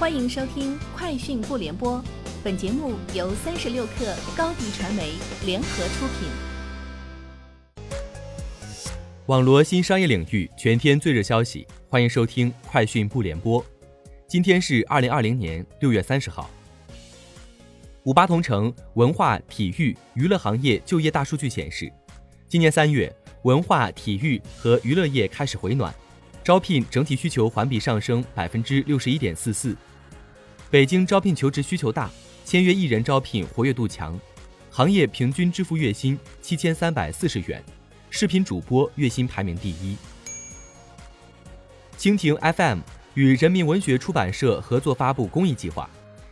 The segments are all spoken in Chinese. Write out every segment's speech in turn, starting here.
欢迎收听《快讯不联播》，本节目由三十六克高低传媒联合出品。网罗新商业领域全天最热消息，欢迎收听《快讯不联播》。今天是二零二零年六月三十号。五八同城文化体育娱乐行业就业大数据显示，今年三月，文化体育和娱乐业开始回暖，招聘整体需求环比上升百分之六十一点四四。北京招聘求职需求大，签约艺人招聘活跃度强，行业平均支付月薪七千三百四十元，视频主播月薪排名第一。蜻蜓 FM 与人民文学出版社合作发布公益计划，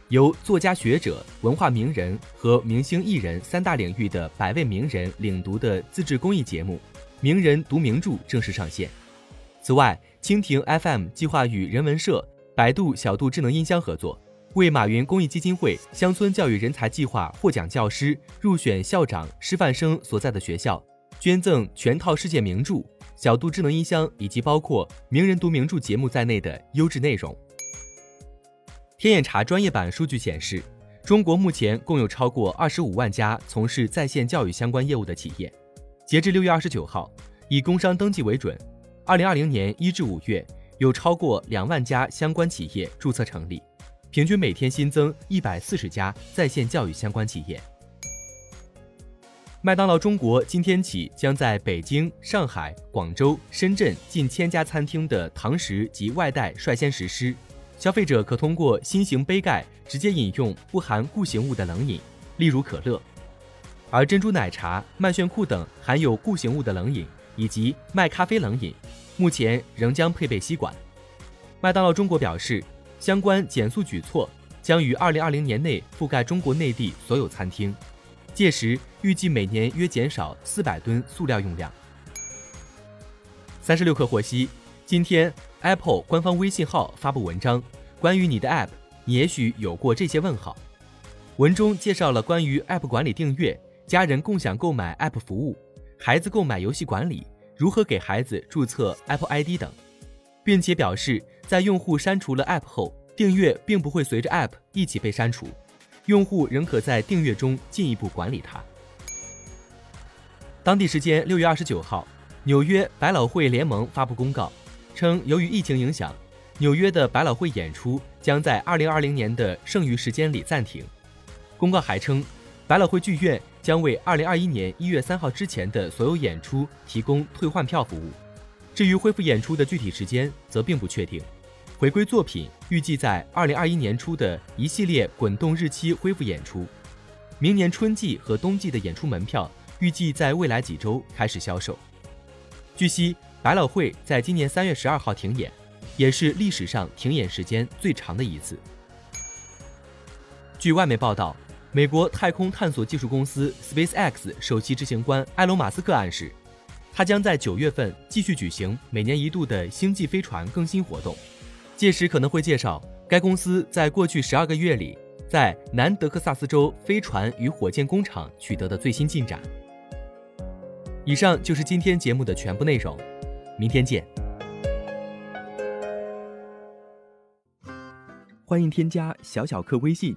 由作家、学者、文化名人和明星艺人三大领域的百位名人领读的自制公益节目《名人读名著》正式上线。此外，蜻蜓 FM 计划与人文社、百度小度智能音箱合作。为马云公益基金会乡村教育人才计划获奖教师入选校长、师范生所在的学校，捐赠全套世界名著、小度智能音箱以及包括名人读名著节目在内的优质内容。天眼查专业版数据显示，中国目前共有超过二十五万家从事在线教育相关业务的企业。截至六月二十九号，以工商登记为准，二零二零年一至五月有超过两万家相关企业注册成立。平均每天新增一百四十家在线教育相关企业。麦当劳中国今天起将在北京、上海、广州、深圳近千家餐厅的堂食及外带率先实施，消费者可通过新型杯盖直接饮用不含固形物的冷饮，例如可乐；而珍珠奶茶、麦旋酷等含有固形物的冷饮以及麦咖啡冷饮，目前仍将配备吸管。麦当劳中国表示。相关减速举措将于二零二零年内覆盖中国内地所有餐厅，届时预计每年约减少四百吨塑料用量。三十六氪获悉，今天 Apple 官方微信号发布文章，关于你的 App，你也许有过这些问号。文中介绍了关于 App 管理订阅、家人共享购买 App 服务、孩子购买游戏管理、如何给孩子注册 Apple ID 等。并且表示，在用户删除了 App 后，订阅并不会随着 App 一起被删除，用户仍可在订阅中进一步管理它。当地时间六月二十九号，纽约百老汇联盟发布公告，称由于疫情影响，纽约的百老汇演出将在二零二零年的剩余时间里暂停。公告还称，百老汇剧院将为二零二一年一月三号之前的所有演出提供退换票服务。至于恢复演出的具体时间，则并不确定。回归作品预计在二零二一年初的一系列滚动日期恢复演出。明年春季和冬季的演出门票预计在未来几周开始销售。据悉，百老汇在今年三月十二号停演，也是历史上停演时间最长的一次。据外媒报道，美国太空探索技术公司 SpaceX 首席执行官埃隆·马斯克暗示。他将在九月份继续举行每年一度的星际飞船更新活动，届时可能会介绍该公司在过去十二个月里在南德克萨斯州飞船与火箭工厂取得的最新进展。以上就是今天节目的全部内容，明天见。欢迎添加小小客微信